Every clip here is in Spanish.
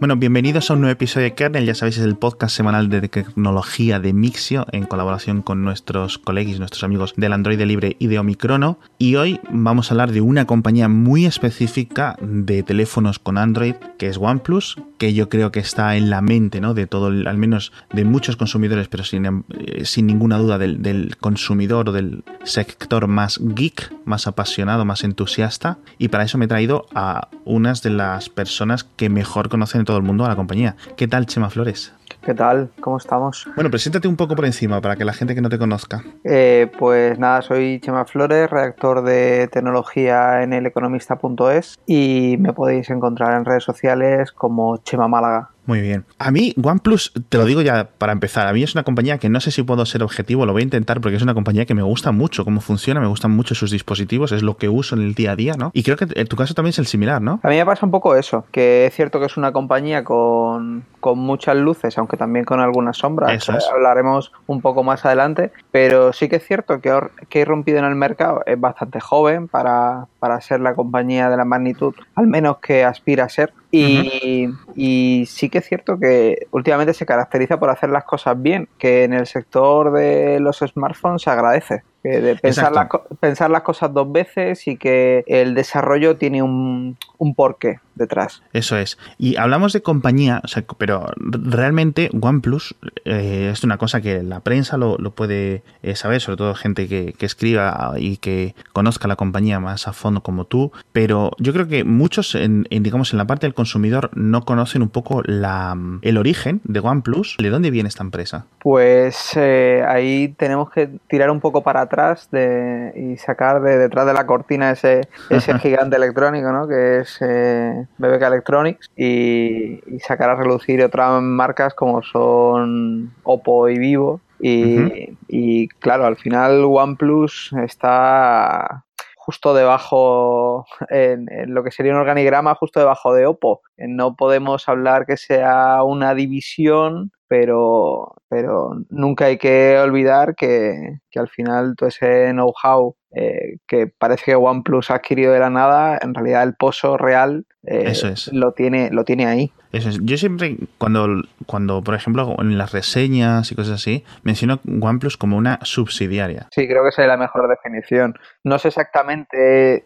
Bueno, bienvenidos a un nuevo episodio de Kernel. Ya sabéis, es el podcast semanal de tecnología de Mixio en colaboración con nuestros colegas, nuestros amigos del Android Libre y de Omicrono. Y hoy vamos a hablar de una compañía muy específica de teléfonos con Android, que es OnePlus, que yo creo que está en la mente, ¿no? De todo, al menos de muchos consumidores, pero sin, eh, sin ninguna duda del, del consumidor o del sector más geek, más apasionado, más entusiasta. Y para eso me he traído a unas de las personas que mejor conocen todo el mundo a la compañía. ¿Qué tal, Chema Flores? ¿Qué tal? ¿Cómo estamos? Bueno, preséntate un poco por encima para que la gente que no te conozca. Eh, pues nada, soy Chema Flores, redactor de tecnología en eleconomista.es y me podéis encontrar en redes sociales como Chema Málaga. Muy bien. A mí, OnePlus, te lo digo ya para empezar, a mí es una compañía que no sé si puedo ser objetivo, lo voy a intentar porque es una compañía que me gusta mucho cómo funciona, me gustan mucho sus dispositivos, es lo que uso en el día a día, ¿no? Y creo que en tu caso también es el similar, ¿no? A mí me pasa un poco eso, que es cierto que es una compañía con, con muchas luces, aunque también con algunas sombras, Eso es. hablaremos un poco más adelante, pero sí que es cierto que, que ha irrumpido en el mercado, es bastante joven para, para ser la compañía de la magnitud, al menos que aspira a ser. Y, y sí que es cierto que últimamente se caracteriza por hacer las cosas bien, que en el sector de los smartphones se agradece. que de pensar las, pensar las cosas dos veces y que el desarrollo tiene un, un porqué detrás. Eso es. Y hablamos de compañía, o sea, pero realmente OnePlus eh, es una cosa que la prensa lo, lo puede eh, saber, sobre todo gente que, que escriba y que conozca la compañía más a fondo como tú, pero yo creo que muchos, en, en, digamos, en la parte del consumidor no conocen un poco la, el origen de OnePlus, de dónde viene esta empresa. Pues eh, ahí tenemos que tirar un poco para atrás de, y sacar de detrás de la cortina ese, ese gigante electrónico, ¿no? Que es eh, BBK Electronics y, y sacar a relucir otras marcas como son Oppo y Vivo. Y, claro, al final OnePlus está justo debajo, en, en lo que sería un organigrama, justo debajo de Oppo. No podemos hablar que sea una división, pero, pero nunca hay que olvidar que, que al final todo ese know-how eh, que parece que OnePlus ha adquirido de la nada, en realidad el pozo real eh, Eso es. lo, tiene, lo tiene ahí. Eso es. Yo siempre, cuando, cuando, por ejemplo, en las reseñas y cosas así, menciono OnePlus como una subsidiaria. Sí, creo que esa es la mejor definición. No sé exactamente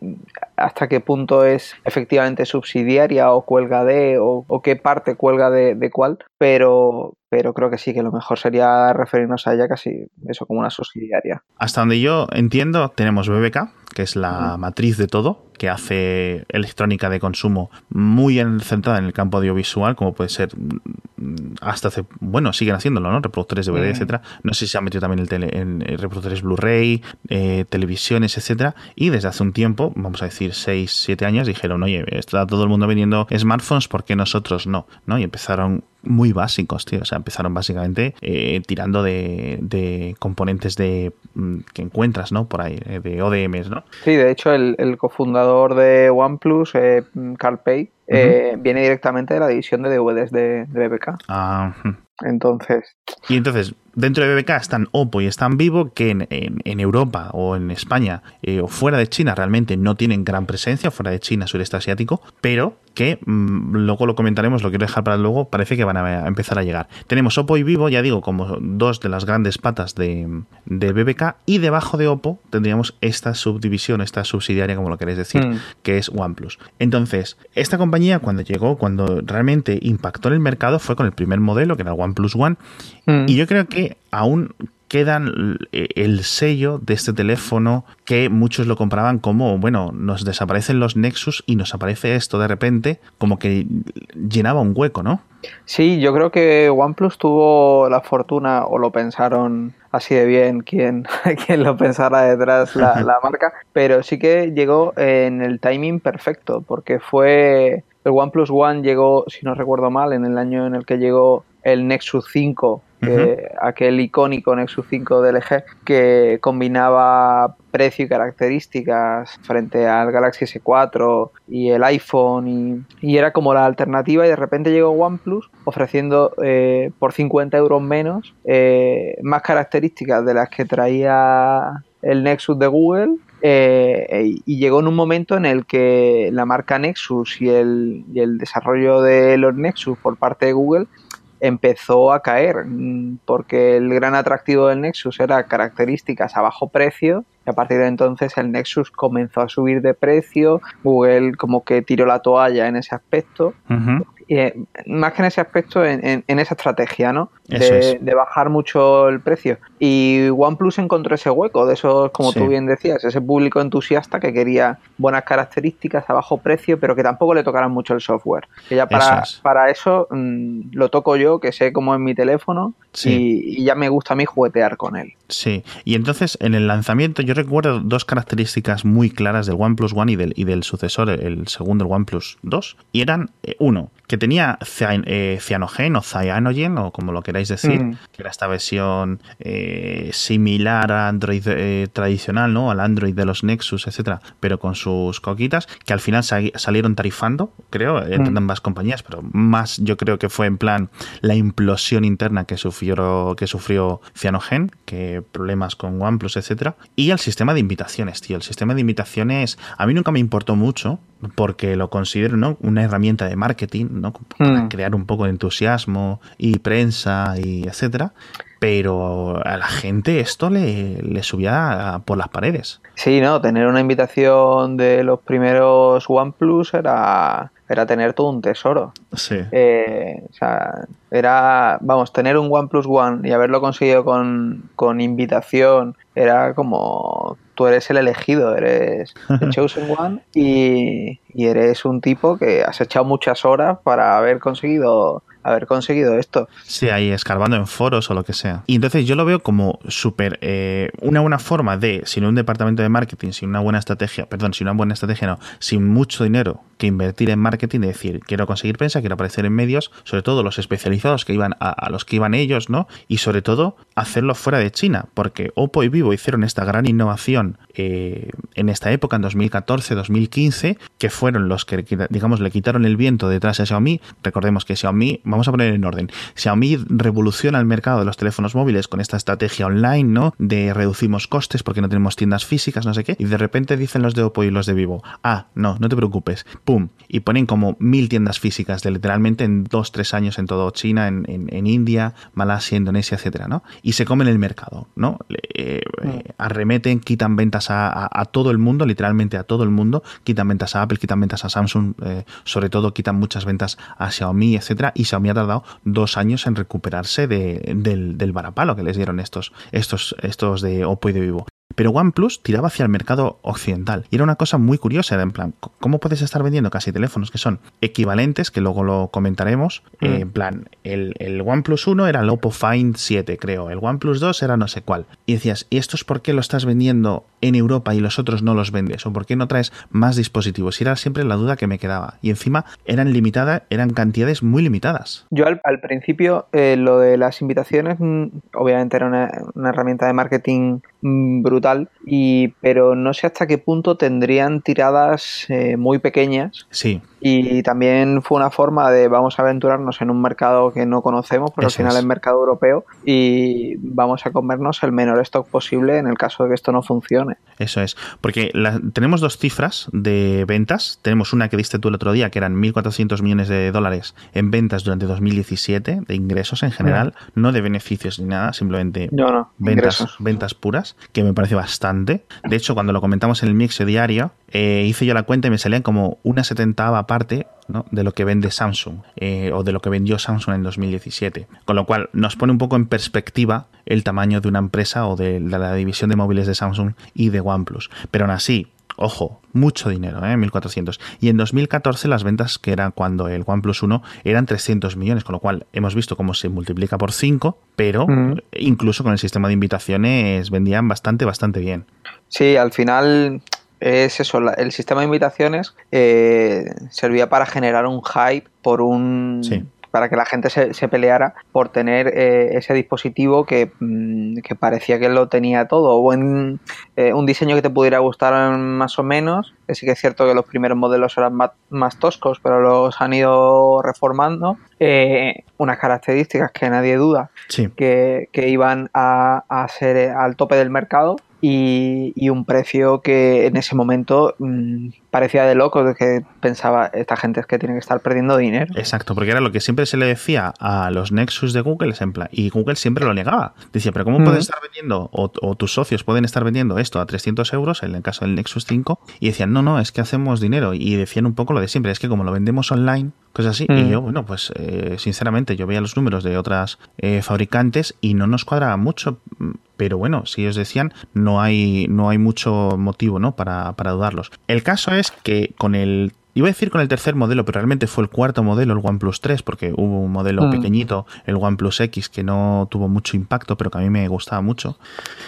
hasta qué punto es efectivamente subsidiaria o cuelga de, o, o qué parte cuelga de, de cuál, pero, pero creo que sí, que lo mejor sería referirnos a ella casi eso como una subsidiaria. Hasta donde yo entiendo, tenemos BBK, que es la matriz de todo, que hace electrónica de consumo muy en- centrada en el campo audiovisual, como puede ser mm, hasta hace, bueno, siguen haciéndolo, ¿no? Reproductores DVD, Mm. etcétera. No sé si se han metido también el tele- en eh, reproductores Blu-ray, eh, televisiones, etcétera. Y desde hace un tiempo, vamos a decir 6, 7 años, dijeron, oye, está todo el mundo vendiendo smartphones, ¿por qué nosotros no? ¿No? Y empezaron muy básicos, tío. O sea, empezaron básicamente eh, tirando de, de componentes de mm, que encuentras, ¿no? Por ahí, eh, de ODMs, ¿no? Sí, de hecho el, cofundador de OnePlus, eh, Carl Pei, eh, viene directamente de la división de DVDs de, de BBK. Ah. Entonces, y entonces, dentro de BBK están Oppo y están Vivo, que en, en- en Europa o en España eh, o fuera de China realmente no tienen gran presencia, fuera de China, sureste asiático, pero que mm, luego lo comentaremos, lo quiero dejar para luego, parece que van a, a empezar a llegar. Tenemos Oppo y Vivo, ya digo, como dos de las grandes patas de, de BBK, y debajo de Oppo tendríamos esta subdivisión, esta subsidiaria, como lo queréis decir, Mm. que es OnePlus. Entonces, esta compañía cuando llegó, cuando realmente impactó en el mercado, fue con el primer modelo, que era el OnePlus One, mm, y yo creo que aún quedan eh, el sello de este teléfono que muchos lo comparaban como, bueno, nos desaparecen los Nexus y nos aparece esto de repente, como que llenaba un hueco, ¿no? Sí, yo creo que OnePlus tuvo la fortuna, o lo pensaron así de bien quien, quien lo pensara detrás la, la marca, pero sí que llegó en el timing perfecto, porque fue el OnePlus One llegó, si no recuerdo mal, en el año en el que llegó el Nexus 5, que- aquel icónico Nexus 5 de LG, que combinaba precio y características frente al Galaxy S4 y el iPhone y, y era como la alternativa y de repente llegó OnePlus ofreciendo eh, por 50 euros menos eh, más características de las que traía el Nexus de Google Eh, y llegó en un momento en el que la marca Nexus y el, y el desarrollo de los Nexus por parte de Google empezó a caer, mm, porque el gran atractivo del Nexus era características a bajo precio y a partir de entonces el Nexus comenzó a subir de precio, Google como que tiró la toalla en ese aspecto eh, más que en ese aspecto, en, esa estrategia, ¿no? De, bajar mucho el precio. Y OnePlus encontró ese hueco, de esos, como tú bien decías, ese público entusiasta que quería buenas características a bajo precio, pero que tampoco le tocaran mucho el software. Que ya para eso, para eso mm, lo toco yo, que sé cómo es mi teléfono, y, y, ya me gusta a mí juguetear con él. Sí, y entonces en el lanzamiento yo recuerdo dos características muy claras del OnePlus One y del, y del sucesor, el segundo, el OnePlus 2, y eran, eh, uno, que tenía eh, Cyanogen o Cyanogen, o como lo queráis decir, mm. que era esta versión eh, similar a Android eh, tradicional, ¿no? Al Android de los Nexus, etcétera, pero con sus coquitas, que al final salieron tarifando, creo, entre mm. ambas compañías, pero más yo creo que fue en plan la implosión interna que sufrió, que sufrió Cyanogen, que problemas con OnePlus, etcétera, y el sistema de invitaciones, tío. El sistema de invitaciones a mí nunca me importó mucho, porque lo considero ¿no? una herramienta de marketing, ¿no? Para hmm. crear un poco de entusiasmo y prensa y etcétera. Pero a la gente esto le, le subía por las paredes. Sí, no, tener una invitación de los primeros OnePlus era, era tener todo un tesoro. Sí. Eh, o sea, era, vamos, tener un OnePlus One y haberlo conseguido con, con invitación era como tú eres el elegido, eres el chosen one y, y, eres un tipo que has echado muchas horas para haber conseguido haber conseguido esto. Sí, ahí escarbando en foros o lo que sea. Y entonces yo lo veo como súper eh, una buena forma de, sin un departamento de marketing, sin una buena estrategia, perdón, sin una buena estrategia, no, sin mucho dinero que invertir en marketing y decir, quiero conseguir prensa, quiero aparecer en medios, sobre todo los especializados que iban a, los que iban ellos, ¿no? Y sobre todo hacerlo fuera de China, porque Oppo y Vivo hicieron esta gran innovación eh, en esta época, en 2014, 2015, que fueron los que, digamos, le quitaron el viento detrás a Xiaomi. Recordemos que Xiaomi vamos a poner en orden. Xiaomi revoluciona el mercado de los teléfonos móviles con esta estrategia online, ¿no? De reducimos costes porque no tenemos tiendas físicas, no sé qué. Y de repente dicen los de Oppo y los de Vivo, ah, no, no te preocupes, pum. Y ponen como mil tiendas físicas de literalmente en dos, tres años en todo China, en, en, India, Malasia, Indonesia, etcétera, ¿no? Y se comen el mercado, ¿no? Eh, mm. arremeten, quitan ventas a, a, todo el mundo, literalmente a todo el mundo, quitan ventas a Apple, quitan ventas a Samsung, eh, sobre todo quitan muchas ventas a Xiaomi, etcétera, y Xiaomi ha tardado dos años en recuperarse del, del varapalo que les dieron estos, estos, estos de Oppo y de Vivo. Pero OnePlus tiraba hacia el mercado occidental. Y era una cosa muy curiosa, era en plan, ¿cómo puedes estar vendiendo casi teléfonos que son equivalentes, que luego lo comentaremos? Mm. en plan, el, el, OnePlus 1 era el Oppo Find 7, creo. El OnePlus 2 era no sé cuál. Y decías, ¿y esto es por qué lo estás vendiendo en Europa y los otros no los vendes? ¿O por qué no traes más dispositivos? Y era siempre la duda que me quedaba. Y encima eran limitadas, eran cantidades muy limitadas. Yo al, principio, eh, lo de las invitaciones, mm, obviamente era una, una herramienta de marketing brutal y, pero no sé hasta qué punto tendrían tiradas eh, muy pequeñas. Sí. Y también fue una forma de vamos a aventurarnos en un mercado que no conocemos, pero al final es. mercado europeo, y vamos a comernos el menor stock posible en el caso de que esto no funcione. Eso es, porque tenemos dos cifras de ventas. Tenemos una que diste tú el otro día, que eran 1.400 millones de dólares en ventas durante 2017, de ingresos en general, no de beneficios ni nada, simplemente ventas, ventas puras, que me parece bastante. De hecho, cuando lo comentamos en el mix diario, eh, hice yo la cuenta y me salían como una setentava parte de lo que vende Samsung eh, o de lo que vendió Samsung en 2017. Con lo cual nos pone un poco en perspectiva el tamaño de una empresa o de, la división de móviles de Samsung y de OnePlus. Pero aún así, Ojo, mucho dinero, ¿eh? 1.400. Y en 2014 las ventas, que eran cuando el OnePlus 1, eran 300 millones, con lo cual hemos visto cómo se multiplica por 5, pero mm. incluso con el sistema de invitaciones vendían bastante, bastante bien. Sí, al final es eso, el sistema de invitaciones eh, servía para generar un hype por un... para que la gente se, peleara por tener eh, ese dispositivo mm, que, parecía que lo tenía todo, o en, eh, un diseño que te pudiera gustar más o menos. Sí que es cierto que los primeros modelos eran más, toscos, pero los han ido reformando. unas características que nadie duda que, iban a, a ser al tope del mercado y, un precio que en ese momento mm, parecía de loco, de que pensaba, esta gente es que tiene que estar perdiendo dinero. Exacto, porque era lo que siempre se le decía a los Nexus de Google, en y Google siempre lo negaba. Decía, pero ¿cómo puedes estar vendiendo, o, tus socios pueden estar vendiendo esto a 300 euros, en el caso del Nexus 5? Y decían, no, no, es que hacemos dinero. Y decían un poco lo de siempre, es que como lo vendemos online, cosas así. Y yo, bueno, pues eh, sinceramente, yo veía los números de otras eh, fabricantes y no nos cuadraba mucho pero bueno, si ellos decían, no hay, no hay mucho motivo ¿no? para, para dudarlos. El caso es que con el Iba a decir con el tercer modelo, pero realmente fue el cuarto modelo, el OnePlus 3, porque hubo un modelo mm. pequeñito, el OnePlus X, que no tuvo mucho impacto, pero que a mí me gustaba mucho.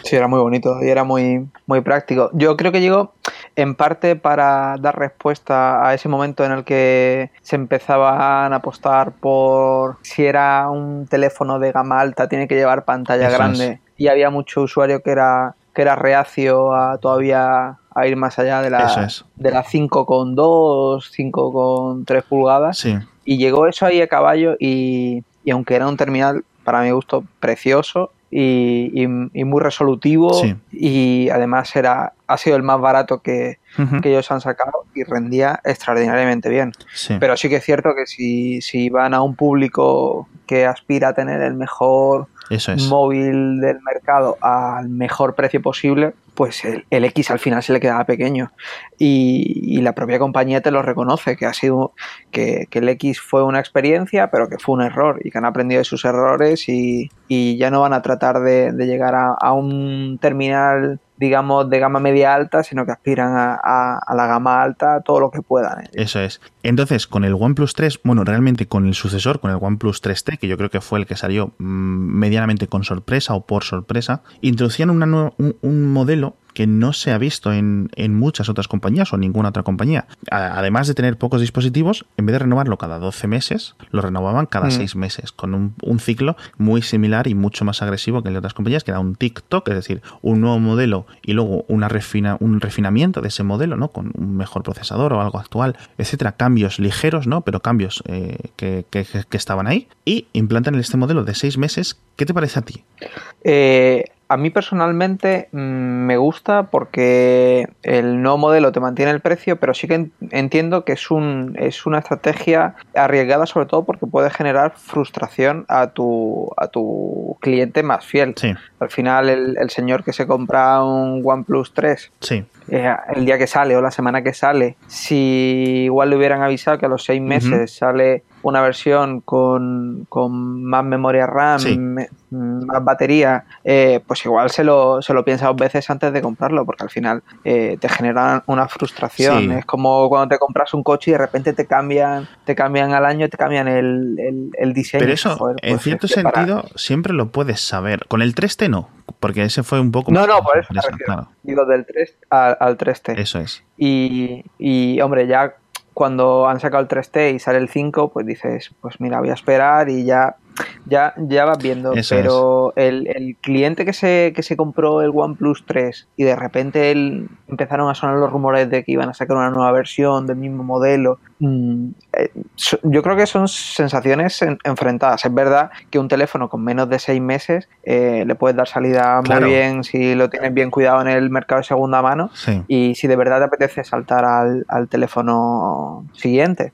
Sí, era muy bonito y era muy, muy práctico. Yo creo que llegó en parte para dar respuesta a ese momento en el que se empezaban a apostar por si era un teléfono de gama alta, tiene que llevar pantalla grande y había mucho usuario que era que era reacio a todavía a ir más allá de la, de la 5,2, 5,3 pulgadas. Y llegó eso ahí a caballo y, aunque era un terminal, para mi gusto, precioso y, muy resolutivo y además era ha sido el más barato que, ellos han sacado y rendía extraordinariamente bien. Pero sí que es cierto que si, si van a un público que aspira a tener el mejor móvil del mercado al mejor precio posible, pues el, X al final se le quedaba pequeño. Y, la propia compañía te lo reconoce, que ha sido que, el X fue una experiencia, pero que fue un error y que han aprendido de sus errores y, ya no van a tratar de, llegar a, un terminal digamos, de gama media alta, sino que aspiran a, la gama alta todo lo que puedan. Eso es. Entonces, con el OnePlus 3, bueno, realmente con el sucesor, con el OnePlus 3T, que yo creo que fue el que salió mm, medianamente con sorpresa o por sorpresa, introducían una un modelo que no se ha visto en, muchas otras compañías o ninguna otra compañía. Además de tener pocos dispositivos, en vez de renovarlo cada 12 meses, lo renovaban cada 6 mm. meses, con un, ciclo muy similar y mucho más agresivo que el de otras compañías, que era un TikTok, es decir, un nuevo modelo y luego una refina, un refinamiento de ese modelo, ¿no? Con un mejor procesador o algo actual, etcétera. Cambios ligeros, ¿no? Pero cambios eh, que, que, que, estaban ahí. Y implantan este modelo de 6 meses. ¿Qué te parece a ti? Eh, a mí personalmente mm, me gusta porque el nuevo modelo te mantiene el precio, pero sí que entiendo que es, un, es una estrategia arriesgada sobre todo porque puede generar frustración a tu, a tu cliente más fiel. Al final el, el señor que se compra un OnePlus 3 sí. Eh, el día que sale o la semana que sale, si igual le hubieran avisado que a los seis meses sale una versión con, más memoria RAM, más batería, eh, pues igual se lo, se lo piensa dos veces antes de comprarlo, porque al final eh, te generan una frustración. Es como cuando te compras un coche y de repente te cambian, te cambian al año, te cambian el, el, diseño. Pero eso, en pues cierto sentido, siempre lo puedes saber. Con el 3T no, porque ese fue un poco... No, no, por eso Digo, del 3 al, al 3T. Eso es. Y, y, hombre, ya cuando han sacado el 3T y sale el 5, pues dices, pues mira, voy a esperar y ya ya, ya vas viendo, pero el, el, cliente que se, que se compró el OnePlus 3 y de repente él, empezaron a sonar los rumores de que iban a sacar una nueva versión del mismo modelo, mm, eh, yo creo que son sensaciones enfrentadas. Es verdad que un teléfono con menos de seis meses eh, le puedes dar salida muy bien si lo tienes bien cuidado en el mercado de segunda mano y si de verdad te apetece saltar al, al teléfono siguiente.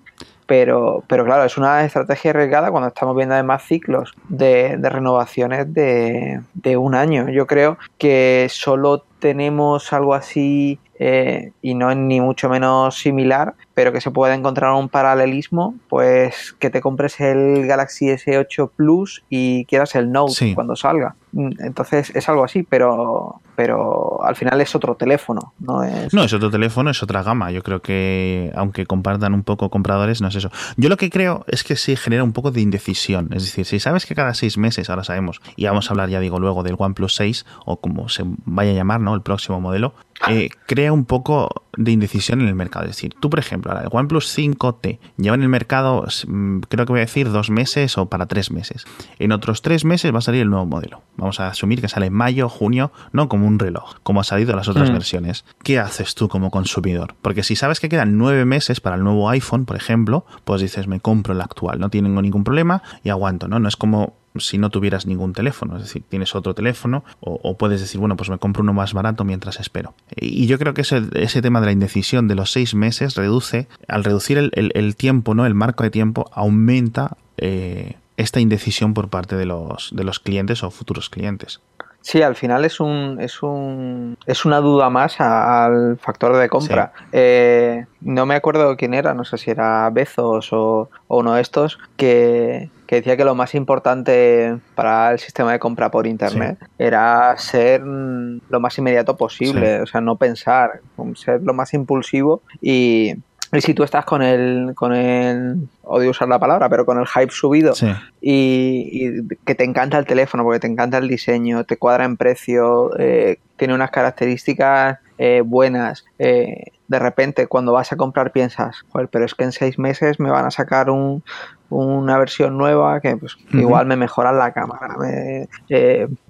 Pero, pero claro, es una estrategia arriesgada cuando estamos viendo además ciclos de, renovaciones de un año. Yo creo que solo tenemos algo así eh, y no es ni mucho menos similar, pero que se puede encontrar un paralelismo, pues que te compres el Galaxy S8 Plus y quieras el Note cuando salga. Mm, entonces es algo así, pero, pero al final es otro teléfono, no es... No, es otro teléfono, es otra gama. Yo creo que aunque compartan un poco compradores, no es eso. Yo lo que creo es que sí genera un poco de indecisión. Es decir, si sabes que cada seis meses, ahora sabemos, y vamos a hablar ya digo luego del OnePlus 6 o como se vaya a llamar, ¿no? El próximo modelo, eh, crea un poco de indecisión en el mercado. Es decir, tú, por ejemplo, el OnePlus 5T lleva en el mercado, mm, creo que voy a decir, dos meses o para tres meses. En otros tres meses va a salir el nuevo modelo. Vamos a asumir que sale en mayo, junio, no como un reloj, como ha salido en las otras mm. versiones. ¿Qué haces tú como consumidor? Porque si sabes que quedan nueve meses para el nuevo iPhone, por ejemplo, pues dices, me compro el actual, no tengo ningún problema y aguanto, ¿no? No es como si no tuvieras ningún teléfono. Es decir, tienes otro teléfono o, puedes decir, bueno, pues me compro uno más barato mientras espero. Y yo creo que ese, ese tema de la indecisión de los seis meses reduce, al reducir el, tiempo, ¿no? El marco de tiempo aumenta eh, esta indecisión por parte de los, de los clientes o futuros clientes. Sí, al final es un es un es una duda más al factor de compra. Eh, no me acuerdo quién era, no sé si era Bezos o, uno de estos que, decía que lo más importante para el sistema de compra por internet era ser lo más inmediato posible, o sea, no pensar, ser lo más impulsivo y y si tú estás con el, con el, odio usar la palabra, pero con el hype subido y, que te encanta el teléfono porque te encanta el diseño, te cuadra en precio, eh, tiene unas características eh, buenas, eh, de repente cuando vas a comprar piensas, Joder, pero es que en seis meses me van a sacar un, una versión nueva que pues, igual me mejora la cámara, me,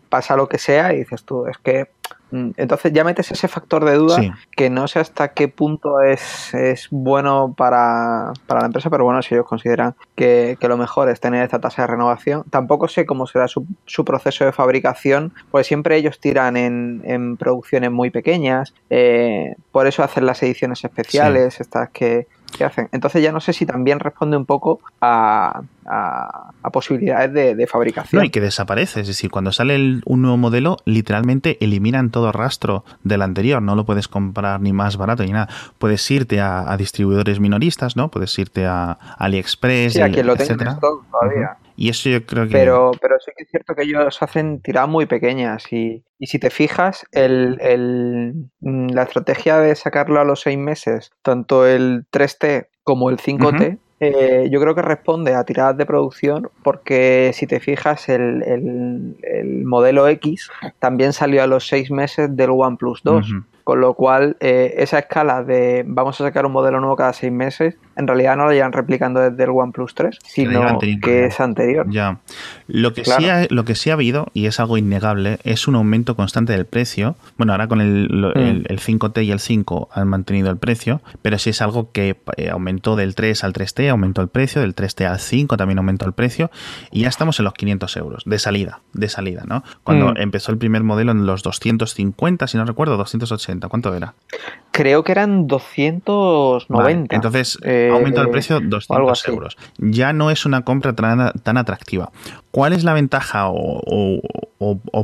pasa lo que sea y dices tú, es que Mm, entonces ya metes ese factor de duda que no sé hasta qué punto es, es bueno para, la empresa, pero bueno, si ellos consideran que, lo mejor es tener esta tasa de renovación, tampoco sé cómo será su, su proceso de fabricación, pues siempre ellos tiran en, en producciones muy pequeñas, eh, por eso hacen las ediciones especiales, estas que, que hacen. Entonces ya no sé si también responde un poco a, a, posibilidades de, fabricación. No, y que desaparece. Es decir, cuando sale un nuevo modelo, literalmente eliminan todo rastro del anterior. No lo puedes comprar ni más barato ni nada. Puedes irte a, distribuidores minoristas, ¿no? Puedes irte a AliExpress, sí, a quien lo tenga todavía. Y eso yo creo que... Pero, pero sí que es cierto que ellos hacen tiradas muy pequeñas y, y si te fijas, el, el, mm, la estrategia de sacarlo a los seis meses, tanto el 3T como el 5T, eh, yo creo que responde a tiradas de producción porque si te fijas el, el, modelo X también salió a los seis meses del OnePlus 2. Con lo cual, eh, esa escala de vamos a sacar un modelo nuevo cada seis meses, en realidad no la llevan replicando desde el OnePlus 3, sino que es anterior. Ya. Lo que, sí ha, lo que sí ha habido, y es algo innegable, es un aumento constante del precio. Bueno, ahora con el, el, 5T mm. y el 5 han mantenido el precio, pero sí es algo que eh, aumentó del 3 al 3T, aumentó el precio, del 3T al 5 también aumentó el precio, y ya estamos en los 500 euros de salida, de salida, ¿no? Cuando mm. empezó el primer modelo en los 250, si no recuerdo, 280 ¿Cuánto era? Creo que eran 290. entonces eh, aumentado el precio 200 euros. Ya no es una compra tan, atractiva. ¿Cuál es la ventaja o,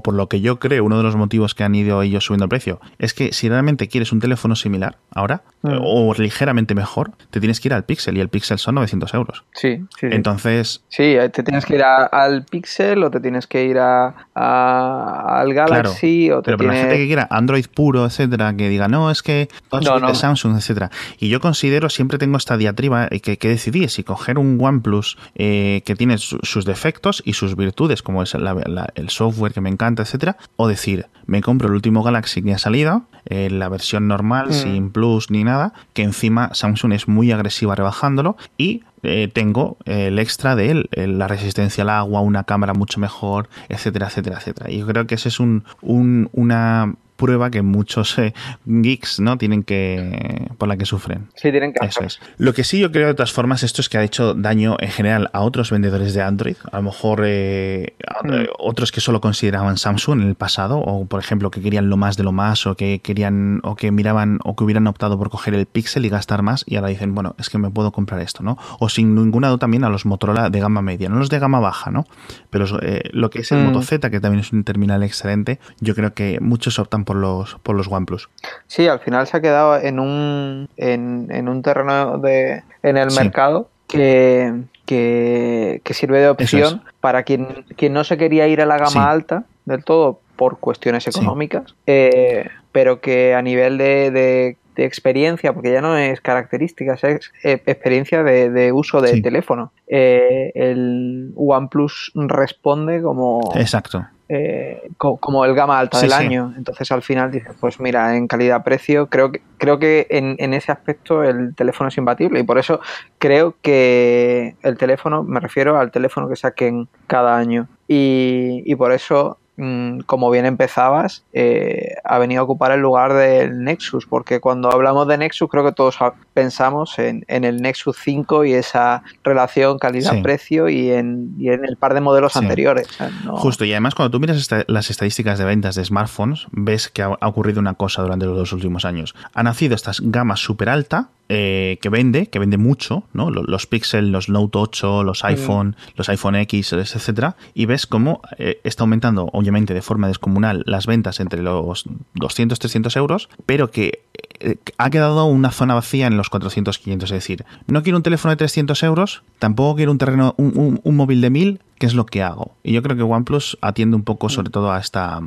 por lo que yo creo, uno de los motivos que han ido ellos subiendo el precio? Es que si realmente quieres un teléfono similar ahora mm. o ligeramente mejor, te tienes que ir al Pixel y el Pixel son 900 euros. Sí, sí. Entonces... Sí, te tienes que ir al Pixel o te tienes que ir a, al Galaxy o te Pero para la gente que quiera Android puro, etcétera, que diga, no, es que no, Samsung, etcétera. Y yo considero, siempre tengo esta diatriba que, que decidí si coger un OnePlus eh, que tiene sus defectos y sus virtudes, como es el software que me encanta, etcétera, o decir, me compro el último Galaxy que ha salido, eh, la versión normal, mm. sin Plus ni nada, que encima Samsung es muy agresiva rebajándolo y eh, tengo el extra de él, la resistencia al agua, una cámara mucho mejor, etcétera, etcétera, etcétera. Y yo creo que ese es un, un, una prueba que muchos eh, geeks no tienen que por la que sufren. Sí, tienen que Eso es. Lo que sí yo creo de todas formas esto es que ha hecho daño en general a otros vendedores de Android, a lo mejor eh, mm. otros que solo consideraban Samsung en el pasado o por ejemplo que querían lo más de lo más o que querían o que miraban o que hubieran optado por coger el Pixel y gastar más y ahora dicen, bueno, es que me puedo comprar esto, ¿no? O sin ninguna duda también a los Motorola de gama media, no los de gama baja, ¿no? Pero eh, lo que es el mm. Moto Z, que también es un terminal excelente, yo creo que muchos optan por los, por los OnePlus. Sí, al final se ha quedado en un, en, un terreno de, en el mercado que, que, sirve de opción para quien, quien no se quería ir a la gama alta del todo por cuestiones económicas, eh, pero que a nivel de, experiencia, porque ya no es características, es eh, experiencia de, uso de teléfono. Eh, el OnePlus responde como... Exacto. Eh, como el gama alta del año. Entonces al final dices, pues mira, en calidad-precio, creo que, creo que en, ese aspecto el teléfono es imbatible y por eso creo que el teléfono, me refiero al teléfono que saquen cada año. Y, y por eso Mm, como bien empezabas, eh, ha venido a ocupar el lugar del Nexus, porque cuando hablamos de Nexus creo que todos pensamos en, el Nexus 5 y esa relación calidad-precio y, en, el par de modelos anteriores. Justo, y además cuando tú miras las estadísticas de ventas de smartphones, ves que ha, ocurrido una cosa durante los dos últimos años. Ha nacido estas gamas súper alta eh, que vende, que vende mucho, ¿no? Los, Pixel, los Note 8, los iPhone, los iPhone X, etcétera, y ves cómo eh, está aumentando, obviamente, de forma descomunal las ventas entre los 200, 300 euros, pero que eh, ha quedado una zona vacía en los 400, 500. Es decir, no quiero un teléfono de 300 euros, tampoco quiero un terreno, un, un, móvil de 1000, ¿qué es lo que hago? Y yo creo que OnePlus atiende un poco sobre todo a, esta,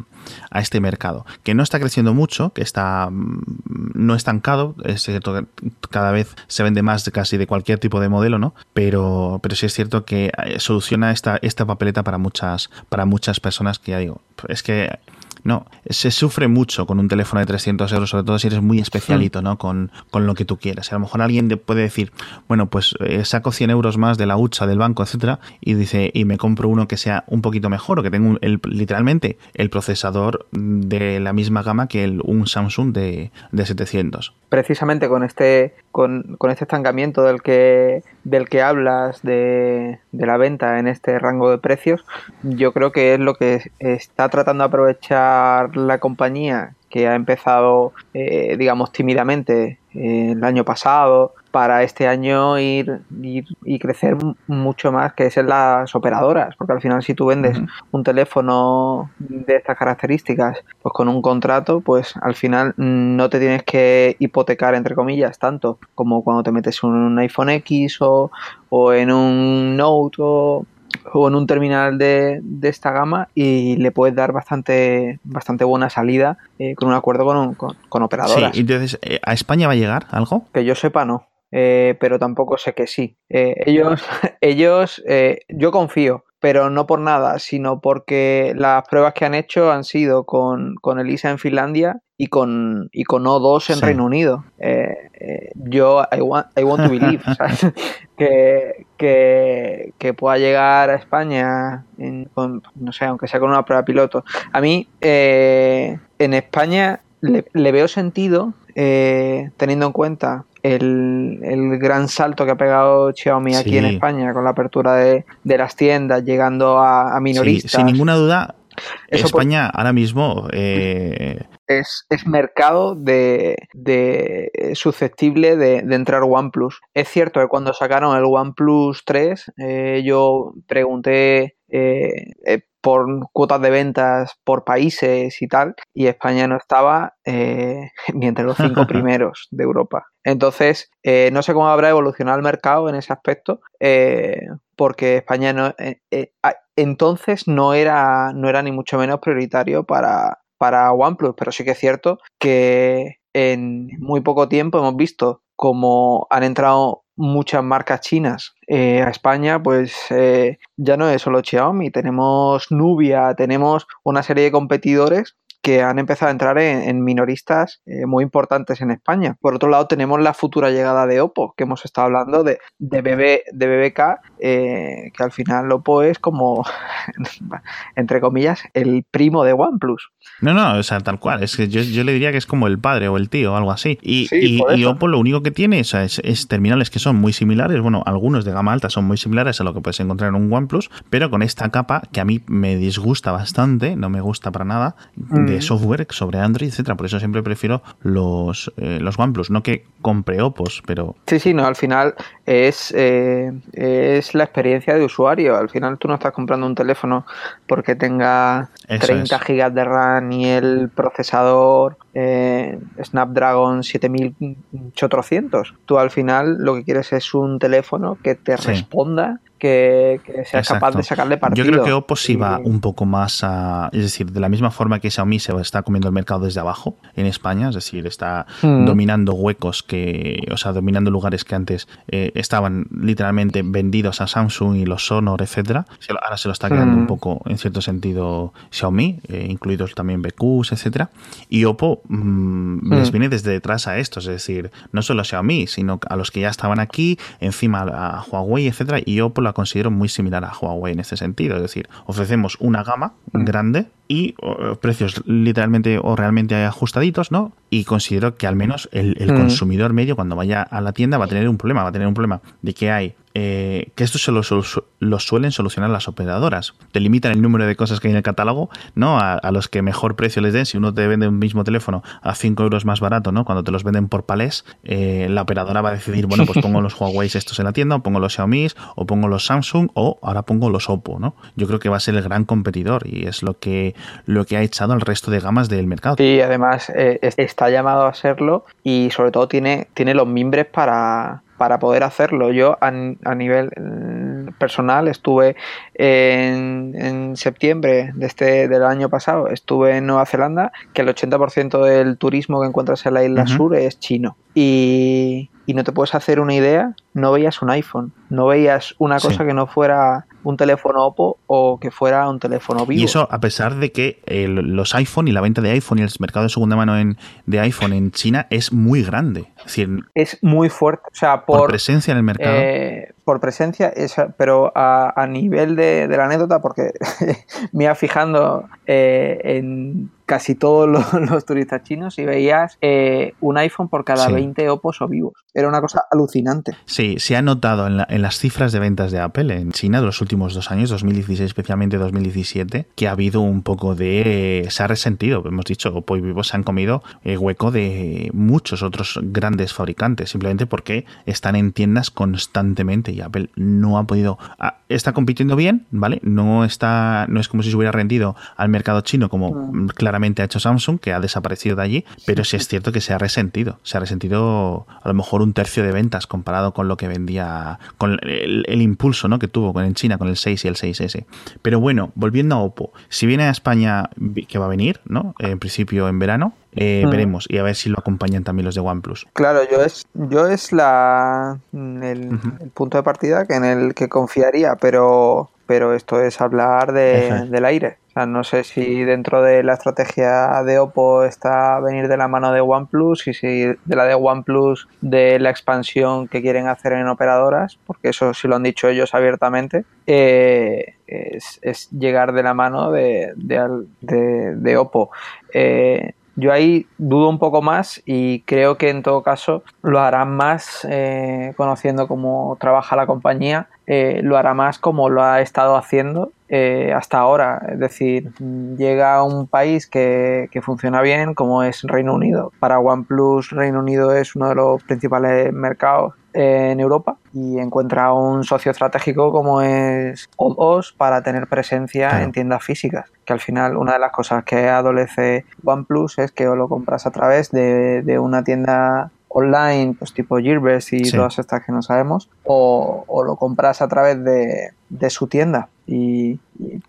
a este mercado, que no está creciendo mucho, que está mm, no estancado, es cierto que cada vez se vende más casi de cualquier tipo de modelo, ¿no? Pero, pero sí es cierto que eh, soluciona esta, esta papeleta para muchas, para muchas personas que ya digo, es que no, se sufre mucho con un teléfono de 300 euros, sobre todo si eres muy especialito, ¿no? Con, lo que tú quieras. A lo mejor alguien puede decir, bueno, pues eh, saco 100 euros más de la hucha, del banco, etcétera, y dice, y me compro uno que sea un poquito mejor o que tenga el, literalmente el procesador de la misma gama que el, un Samsung de, de 700. Precisamente con este, con, con este estancamiento del que, del que hablas de, de la venta en este rango de precios, yo creo que es lo que está tratando de aprovechar la compañía que ha empezado, eh, digamos, tímidamente eh, el año pasado, para este año ir, y crecer mucho más, que es en las operadoras, porque al final si tú vendes un teléfono de estas características, pues con un contrato, pues al final no te tienes que hipotecar, entre comillas, tanto como cuando te metes en un iPhone X o, o en un Note o, o en un terminal de, de, esta gama y le puedes dar bastante, bastante buena salida eh, con un acuerdo con, con, operadoras. Sí, entonces, eh, ¿a España va a llegar algo? Que yo sepa, no. Eh, pero tampoco sé que sí. ellos, ellos yo confío, pero no por nada, sino porque las pruebas que han hecho han sido con, con Elisa en Finlandia y con, y con O2 en Reino Unido. yo, I want, I want to believe, Que, que, pueda llegar a España, no sé, aunque sea con una prueba piloto. A mí, eh, en España, le, veo sentido, eh, teniendo en cuenta el, gran salto que ha pegado Xiaomi aquí en España con la apertura de, las tiendas, llegando a, minoristas. sin ninguna duda, España ahora mismo eh, es, mercado de, susceptible de, entrar OnePlus. Es cierto que cuando sacaron el OnePlus 3, eh, yo pregunté eh, por cuotas de ventas por países y tal, y España no estaba ni entre los cinco primeros de Europa. Entonces, no sé cómo habrá evolucionado el mercado en ese aspecto, porque España no, entonces no era, no era ni mucho menos prioritario para, para OnePlus, pero sí que es cierto que en muy poco tiempo hemos visto como han entrado muchas marcas chinas eh, a España, pues eh, ya no es solo Xiaomi, tenemos Nubia, tenemos una serie de competidores que han empezado a entrar en, minoristas eh, muy importantes en España. Por otro lado, tenemos la futura llegada de Oppo, que hemos estado hablando de, de, de BBK, eh, que al final Oppo es como, entre comillas, el primo de OnePlus. No, no, o sea, tal cual. Es que yo, le diría que es como el padre o el tío o algo así. Y, y, Oppo lo único que tiene es, es, terminales que son muy similares. Bueno, algunos de gama alta son muy similares a lo que puedes encontrar en un OnePlus, pero con esta capa que a mí me disgusta bastante, no me gusta para nada, mm de software sobre Android, etcétera. Por eso siempre prefiero los, eh, los OnePlus, no que compre Opos, pero... Sí, sí, no, al final es, eh, es la experiencia de usuario. Al final tú no estás comprando un teléfono porque tenga 30 gigas de RAM y el procesador eh, Snapdragon 7800. Tú al final lo que quieres es un teléfono que te responda que, sea capaz de sacarle partido. Yo creo que Oppo sí va un poco más a. Es decir, de la misma forma que Xiaomi se está comiendo el mercado desde abajo en España, es decir, está hmm. dominando huecos que. O sea, dominando lugares que antes eh, estaban literalmente vendidos a Samsung y los Sonor, etcétera. Ahora se lo está quedando un hmm. poco, en cierto sentido, Xiaomi, eh, incluidos también BQs, etcétera. Y Oppo mm, les hmm. viene desde detrás a estos, es decir, no solo a Xiaomi, sino a los que ya estaban aquí, encima a Huawei, etcétera. Y Oppo la considero muy similar a Huawei en este sentido. Es decir, ofrecemos una gama mm. grande y precios literalmente o realmente ajustaditos, ¿no? Y considero que al menos el, mm. consumidor medio cuando vaya a la tienda va a tener un problema, va a tener un problema de que hay eh, que esto se lo, suelen solucionar las operadoras. Te limitan el número de cosas que hay en el catálogo, ¿no? A, los que mejor precio les den. Si uno te vende un mismo teléfono a 5 euros más barato, ¿no? Cuando te los venden por palés, eh, la operadora va a decidir, bueno, pues pongo los Huawei estos en la tienda, o pongo los Xiaomi, o pongo los Samsung, o ahora pongo los Oppo, ¿no? Yo creo que va a ser el gran competidor y es lo que, lo que ha echado al resto de gamas del mercado. Sí, además eh, está llamado a serlo y sobre todo tiene, tiene los mimbres para para poder hacerlo. Yo a, nivel mm, personal estuve en, septiembre de este, del año pasado, estuve en Nueva Zelanda, que el 80% del turismo que encuentras en la isla sur es chino. Y, y no te puedes hacer una idea, no veías un iPhone, no veías una cosa que no fuera un teléfono Oppo o que fuera un teléfono Vivo. Y eso a pesar de que los iPhone y la venta de iPhone y el mercado de segunda mano en, de iPhone en China es muy grande. Es, decir, es muy fuerte. O sea, por, presencia en el mercado. Eh, por presencia, pero a, nivel de, la anécdota, porque me iba fijando eh, en casi todos los, turistas chinos y veías eh, un iPhone por cada 20 opos o vivos. Era una cosa alucinante. Sí, se ha notado en, en, las cifras de ventas de Apple en China de los últimos dos años, 2016 especialmente 2017, que ha habido un poco de... se ha resentido, hemos dicho, Oppo y Vivo se han comido el hueco de muchos otros grandes fabricantes, simplemente porque están en tiendas constantemente y Apple no ha podido... Ah, está compitiendo bien, ¿vale? No está no es como si se hubiera rendido al mercado chino como mm. claramente ha hecho Samsung, que ha desaparecido de allí, pero sí es cierto que se ha resentido. Se ha resentido a lo mejor un tercio de ventas comparado con lo que vendía, con el, impulso ¿no? que tuvo en China con el 6 y el 6S. Pero bueno, volviendo a Oppo, si viene a España, que va a venir, ¿no? En principio en verano, eh, mm. veremos y a ver si lo acompañan también los de OnePlus. Claro, yo es, yo es la el, punto de partida que en el que confiaría, pero pero esto es hablar del aire. O sea, no sé si dentro de la estrategia de Oppo está venir de la mano de OnePlus y si de la de OnePlus de la expansión que quieren hacer en operadoras, porque eso sí lo han dicho ellos abiertamente, eh, es, llegar de la mano de, de, de, Oppo. Eh, yo ahí dudo un poco más y creo que en todo caso lo harán más eh, conociendo cómo trabaja la compañía, lo hará más como lo ha estado haciendo eh, hasta ahora. Es decir, llega a un país que, funciona bien, como es Reino Unido. Para OnePlus, Reino Unido es uno de los principales mercados en Europa y encuentra un socio estratégico como es OS para tener presencia en tiendas físicas. Que al final una de las cosas que adolece OnePlus es que o lo compras a través de, de una tienda online, pues tipo Gearbest y todas estas que no sabemos, o, o, lo compras a través de, de su tienda. Y,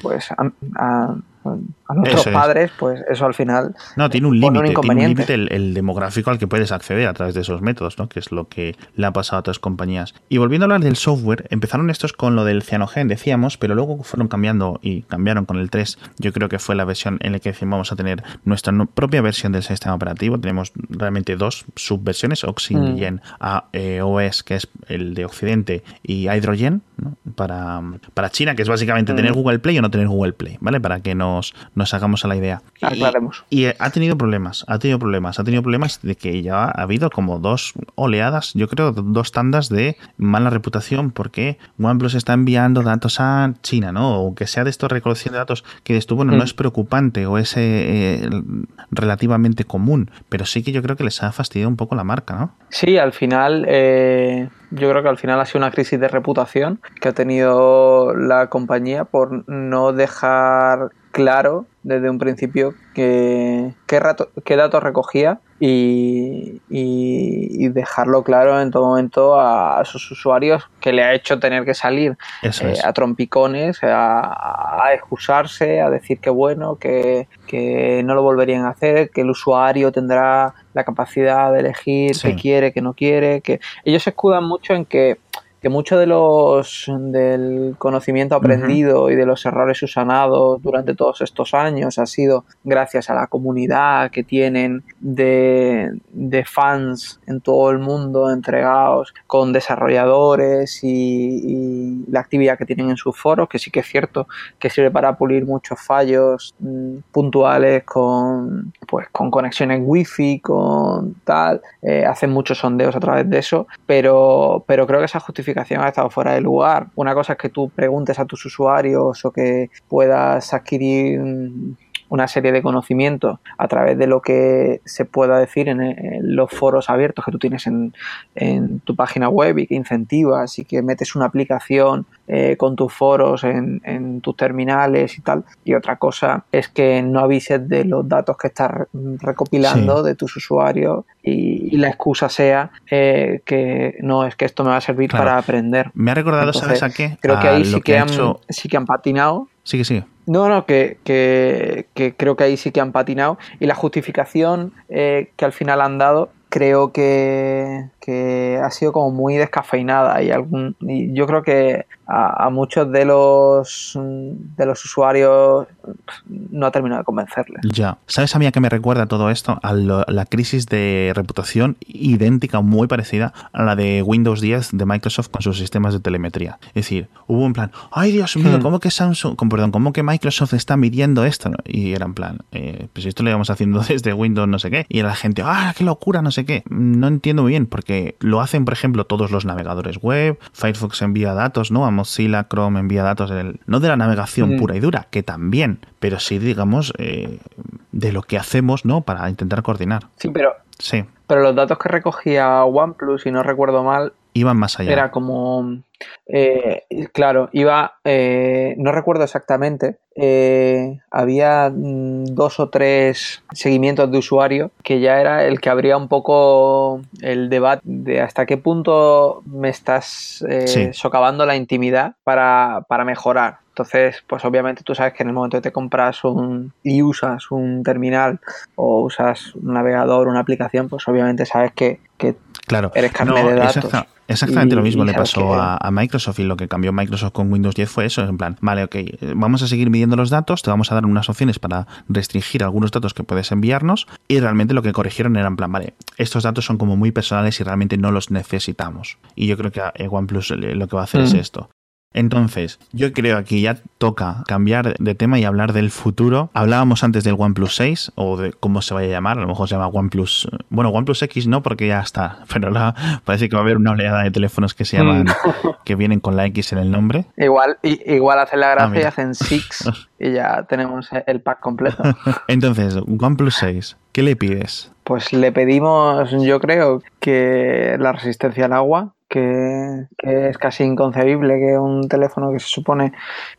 pues a, a nuestros padres, pues eso al final. No, tiene un límite, tiene un límite el, demográfico al que puedes acceder a través de esos métodos, ¿no? Que es lo que le ha pasado a otras compañías. Y volviendo a hablar del software, empezaron estos con lo del Cyanogen, decíamos, pero luego fueron cambiando y cambiaron con el 3. Yo creo que fue la versión en la que decimos vamos a tener nuestra propia versión del sistema operativo. Tenemos realmente dos subversiones, Oxygen mm. a eh, OS, que es el de Occidente, y Hydrogen, para, para China, que es básicamente mm. tener Google Play o no tener Google Play, ¿vale? Para que nos, nos hagamos a la idea. Aclaremos. Y, ha tenido problemas, ha tenido problemas, ha tenido problemas de que ya ha habido como dos oleadas, yo creo dos tandas de mala reputación porque OnePlus está enviando datos a China, ¿no? O que sea de esto recolección de datos que esto, bueno, no mm. es preocupante o es eh, relativamente común, pero sí que yo creo que les ha fastidiado un poco la marca, ¿no? Sí, al final, eh, yo creo que al final ha sido una crisis de reputación que ha tenido la compañía por no dejar claro desde un principio qué, qué, datos recogía y, dejarlo claro en todo momento a, sus usuarios que le ha hecho tener que salir eh, a trompicones, a, a, excusarse, a decir que bueno, que, no lo volverían a hacer, que el usuario tendrá la capacidad de elegir qué quiere, qué no quiere, que ellos se escudan mucho en que que mucho de los del conocimiento aprendido y de los errores subsanados durante todos estos años ha sido gracias a la comunidad que tienen de, de fans en todo el mundo entregados con desarrolladores y, la actividad que tienen en sus foros, que sí que es cierto que sirve para pulir muchos fallos mm, puntuales con pues con conexiones wifi, con tal, eh, hacen muchos sondeos a través de eso, pero, pero creo que esa justificación ha estado fuera de lugar. Una cosa es que tú preguntes a tus usuarios o que puedas adquirir una serie de conocimientos a través de lo que se pueda decir en, los foros abiertos que tú tienes en, tu página web y que incentivas y que metes una aplicación eh, con tus foros en, tus terminales y tal. Y otra cosa es que no avises de los datos que estás recopilando de tus usuarios y, la excusa sea eh, que no, es que esto me va a servir para aprender. Me ha recordado, ¿sabes a qué? Creo que ahí sí que, han, sí que han patinado. Sí que sí. No, no, que, que, creo que ahí sí que han patinado. Y la justificación eh, que al final han dado creo que, que, ha sido como muy descafeinada y, algún, y yo creo que a, muchos de los de los usuarios no ha terminado de convencerles. Ya. ¿Sabes a mí a qué me recuerda todo esto? A la crisis de reputación idéntica, muy parecida a la de Windows 10 de Microsoft con sus sistemas de telemetría. Es decir, hubo un plan, ay Dios mío, hmm. ¿cómo que Samsung, perdón, cómo que Microsoft está midiendo esto? Y era en plan, eh, pues esto lo íbamos haciendo desde Windows no sé qué. Y la gente, ah, qué locura, no sé qué. No entiendo muy bien, porque lo hacen, por ejemplo, todos los navegadores web, Firefox envía datos, ¿no? Mozilla, Chrome envía datos, del, no de la navegación pura y dura, que también, pero sí, digamos, eh, de lo que hacemos, ¿no? Para intentar coordinar. Sí, pero... Sí. Pero los datos que recogía OnePlus, si no recuerdo mal... Iban más allá. Era como eh, claro, iba, eh, no recuerdo exactamente, eh, había mm, dos o tres seguimientos de usuario que ya era el que abría un poco el debate de hasta qué punto me estás socavando la intimidad para, para mejorar. Entonces, pues obviamente tú sabes que en el momento que te compras un y usas un terminal o usas un navegador, una aplicación, pues obviamente sabes que, que claro. eres carne de datos. Exactamente lo mismo le pasó a, Microsoft y lo que cambió Microsoft con Windows 10 fue eso, en plan, vale, ok, vamos a seguir midiendo los datos, te vamos a dar unas opciones para restringir algunos datos que puedes enviarnos y realmente lo que corrigieron era en plan, vale, estos datos son como muy personales y realmente no los necesitamos. Y yo creo que OnePlus lo que va a hacer es mm. esto. Entonces, yo creo que ya toca cambiar de tema y hablar del futuro. Hablábamos antes del OnePlus 6 o de cómo se vaya a llamar, a lo mejor se llama OnePlus, bueno, OnePlus X no porque ya está, pero la, parece que va a haber una oleada de teléfonos que se llaman, mm. que vienen con la X en el nombre. Igual, igual hacen la gracia y ah, hacen Six y ya tenemos el pack completo. Entonces, OnePlus 6, ¿qué le pides? Pues le pedimos, yo creo, que la resistencia al agua, que, es casi inconcebible que un teléfono que se supone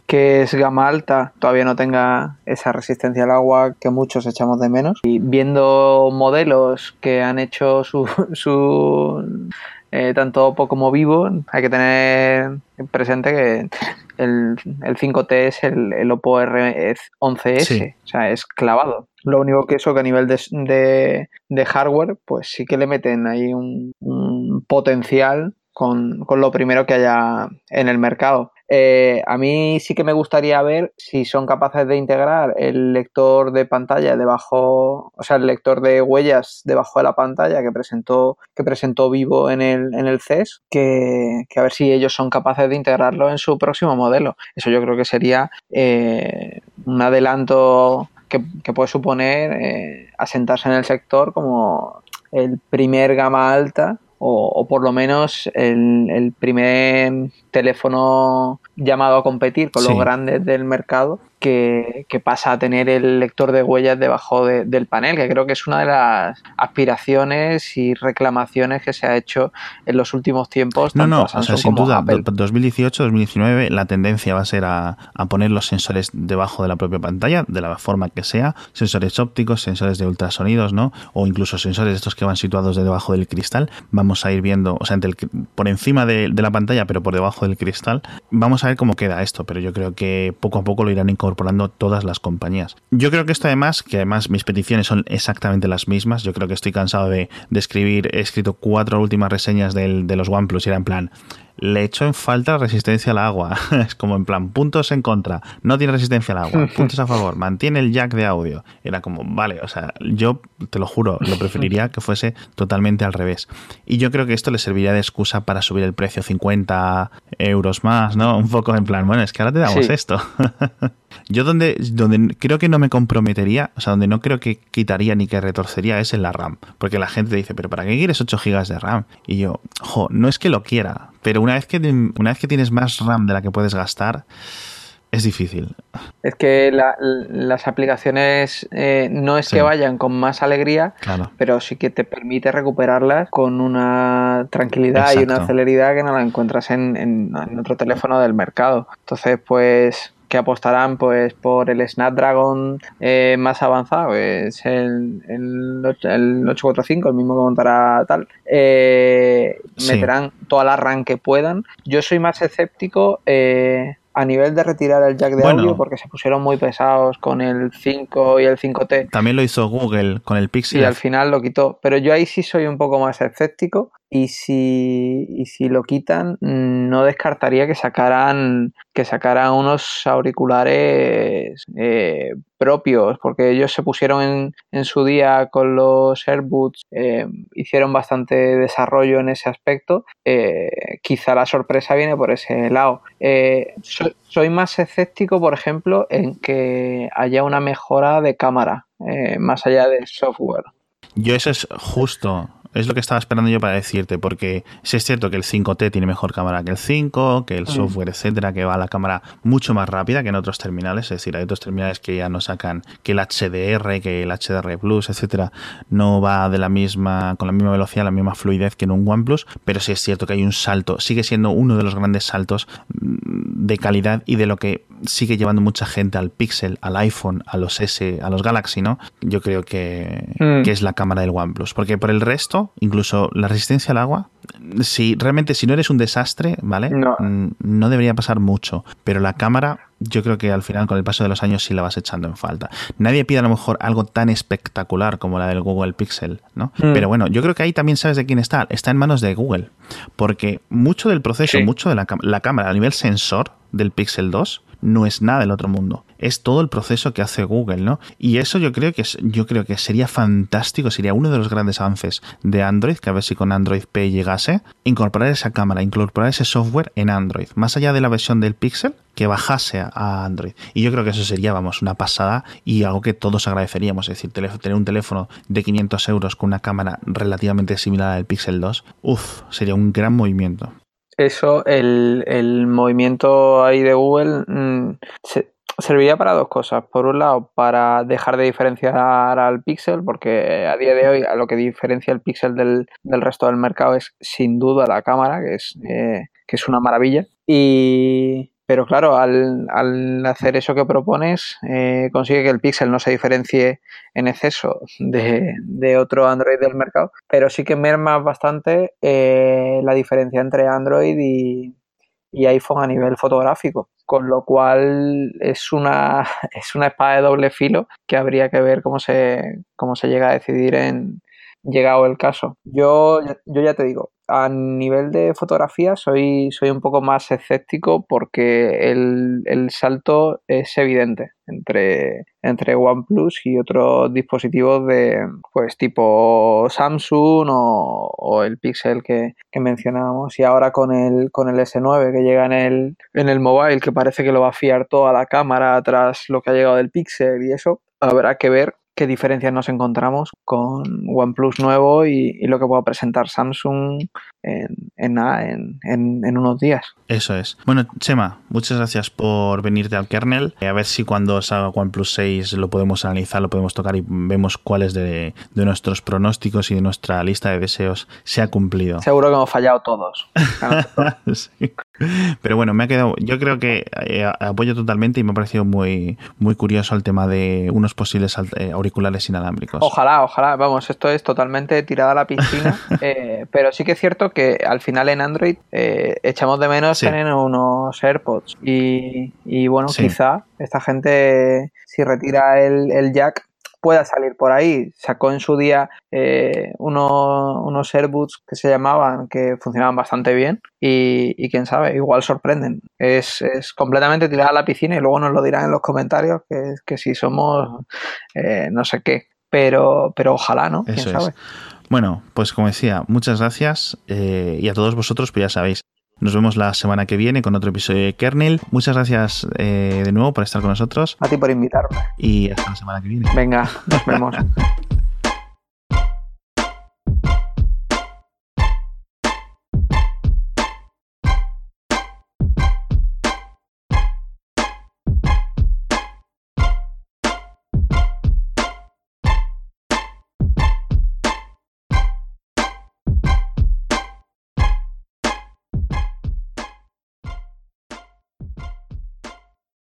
que es gama alta todavía no tenga esa resistencia al agua que muchos echamos de menos. Y viendo modelos que han hecho su, su eh, tanto Oppo como Vivo, hay que tener presente que el, el 5T es el, el Oppo R11S, o sea, es clavado. Lo único que eso que a nivel de, de, hardware, pues sí que le meten ahí un, un potencial con, con, lo primero que haya en el mercado. Eh, a mí sí que me gustaría ver si son capaces de integrar el lector de pantalla debajo, o sea, el lector de huellas debajo de la pantalla que presentó, que presentó Vivo en el, en el CES, que, a ver si ellos son capaces de integrarlo en su próximo modelo. Eso yo creo que sería eh, un adelanto que, puede suponer eh, asentarse en el sector como el primer gama alta o, por lo menos el, primer teléfono llamado a competir con los grandes del mercado que, pasa a tener el lector de huellas debajo del panel, que creo que es una de las aspiraciones y reclamaciones que se ha hecho en los últimos tiempos. No, no, o sea, sin duda, 2018-2019 la tendencia va a ser a, poner los sensores debajo de la propia pantalla, de la forma que sea, sensores ópticos, sensores de ultrasonidos, ¿no? O incluso sensores estos que van situados debajo del cristal. Vamos a ir viendo, o sea, por encima de, de la pantalla, pero por debajo del cristal. Vamos a ver cómo queda esto, pero yo creo que poco a poco lo irán incorporando incorporando todas las compañías. Yo creo que esto además, que además mis peticiones son exactamente las mismas, yo creo que estoy cansado de, escribir, he escrito cuatro últimas reseñas de los OnePlus y era en plan, le echo en falta la resistencia al agua. es como en plan, puntos en contra, no tiene resistencia al agua, puntos a favor, mantiene el jack de audio. Era como, vale, o sea, yo te lo juro, lo preferiría que fuese totalmente al revés. Y yo creo que esto le serviría de excusa para subir el precio 50 euros más, ¿no? Un poco en plan, bueno, es que ahora te damos esto. yo donde, donde creo que no me comprometería, o sea, donde no creo que quitaría ni que retorcería es en la RAM. Porque la gente dice, pero ¿para qué quieres 8 GB de RAM? Y yo, jo, no es que lo quiera, pero una vez que, una vez que tienes más RAM de la que puedes gastar, es difícil. Es que las aplicaciones eh, no es que vayan con más alegría, pero sí que te permite recuperarlas con una tranquilidad y una celeridad que no la encuentras en, en, otro teléfono del mercado. Entonces, pues que apostarán pues por el Snapdragon eh, más avanzado, es el, el, 845, el mismo que montará tal. Eh, meterán toda la RAM que puedan. Yo soy más escéptico eh, a nivel de retirar el jack de audio porque se pusieron muy pesados con el 5 y el 5T. También lo hizo Google con el Pixel. Y al final lo quitó. Pero yo ahí sí soy un poco más escéptico y si, y si lo quitan no descartaría que sacaran que sacaran unos auriculares eh, propios porque ellos se pusieron en, en su día con los AirBoots eh, hicieron bastante desarrollo en ese aspecto eh, quizá la sorpresa viene por ese lado. Soy más escéptico por ejemplo en que haya una mejora de cámara más allá del software. Yo eso es justo es lo que estaba esperando yo para decirte, porque si es cierto que el 5T tiene mejor cámara que el 5, que el software, etcétera, que va a la cámara mucho más rápida que en otros terminales, es decir, hay otros terminales que ya no sacan que el HDR, que el HDR Plus, etcétera, no va de la misma, con la misma velocidad, la misma fluidez que en un OnePlus, pero sí es cierto que hay un salto, sigue siendo uno de los grandes saltos mm, de calidad y de lo que sigue llevando mucha gente al Pixel, al iPhone, a los S, a los Galaxy, ¿no? Yo creo que, mm. que es la cámara del OnePlus, porque por el resto incluso la resistencia al agua, si realmente si no eres un desastre, ¿vale? No. Mm, no debería pasar mucho, pero la cámara yo creo que al final con el paso de los años sí la vas echando en falta. Nadie pide a lo mejor algo tan espectacular como la del Google Pixel, ¿no? Mm. Pero bueno, yo creo que ahí también sabes de quién está. Está en manos de Google. Porque mucho del proceso, mucho de la, la cámara a nivel sensor del Pixel 2 no es nada del otro mundo. Es todo el proceso que hace Google, ¿no? Y eso yo creo que yo creo que sería fantástico, sería uno de los grandes avances de Android, que a ver si con Android P llegase, incorporar esa cámara, incorporar ese software en Android, más allá de la versión del Pixel, que bajase a Android. Y yo creo que eso sería, vamos, una pasada y algo que todos agradeceríamos. Es decir, tener un teléfono de 500 euros con una cámara relativamente similar al Pixel 2, uff, sería un gran movimiento eso, el, el movimiento ahí de Google mm, serviría para dos cosas. Por un lado, para dejar de diferenciar al Pixel, porque a día de hoy lo que diferencia el Pixel del, del resto del mercado es sin duda la cámara, que es, eh, que es una maravilla. Y, pero claro, al, al, hacer eso que propones, eh, consigue que el Pixel no se diferencie en exceso de, de, otro Android del mercado, pero sí que merma bastante eh, la diferencia entre Android y, y, iPhone a nivel fotográfico, con lo cual es una, es una espada de doble filo que habría que ver cómo se, cómo se llega a decidir en llegado el caso. Yo, yo ya te digo, a nivel de fotografía soy, soy un poco más escéptico porque el, salto es evidente entre, entre OnePlus y otros dispositivos de pues tipo Samsung o, el Pixel que, que, mencionábamos. Y ahora con el, con el S9 que llega en el, en el mobile que parece que lo va a fiar toda la cámara tras lo que ha llegado del Pixel y eso habrá que ver qué diferencias nos encontramos con OnePlus nuevo y, lo que pueda presentar Samsung en, en, en, unos días. Eso es. Bueno, Chema, muchas gracias por venirte al kernel. A ver si cuando salga OnePlus 6 lo podemos analizar, lo podemos tocar y vemos cuáles de, de nuestros pronósticos y de nuestra lista de deseos se ha cumplido. Seguro que hemos fallado todos. Pero bueno, me ha quedado. Yo creo que eh, apoyo totalmente y me ha parecido muy, muy curioso el tema de unos posibles eh, auriculares inalámbricos. Ojalá, ojalá. Vamos, esto es totalmente tirada a la piscina. Eh, pero sí que es cierto que al final en Android echamos de menos tener unos AirPods. Y, bueno, quizá esta gente, si retira el, el jack, pueda salir por ahí. Sacó en su día eh, unos AirBoots que se llamaban, que funcionaban bastante bien y, quién sabe, igual sorprenden. Es, es, completamente tirar a la piscina y luego nos lo dirán en los comentarios que, que si somos eh, no sé qué. Pero, pero ojalá, ¿no? ¿Quién sabe? Bueno, pues como decía, muchas gracias eh, y a todos vosotros, pues ya sabéis, nos vemos la semana que viene con otro episodio de Kernel. Muchas gracias eh, de nuevo por estar con nosotros. A ti por invitarme. Y hasta la semana que viene. Venga, nos vemos.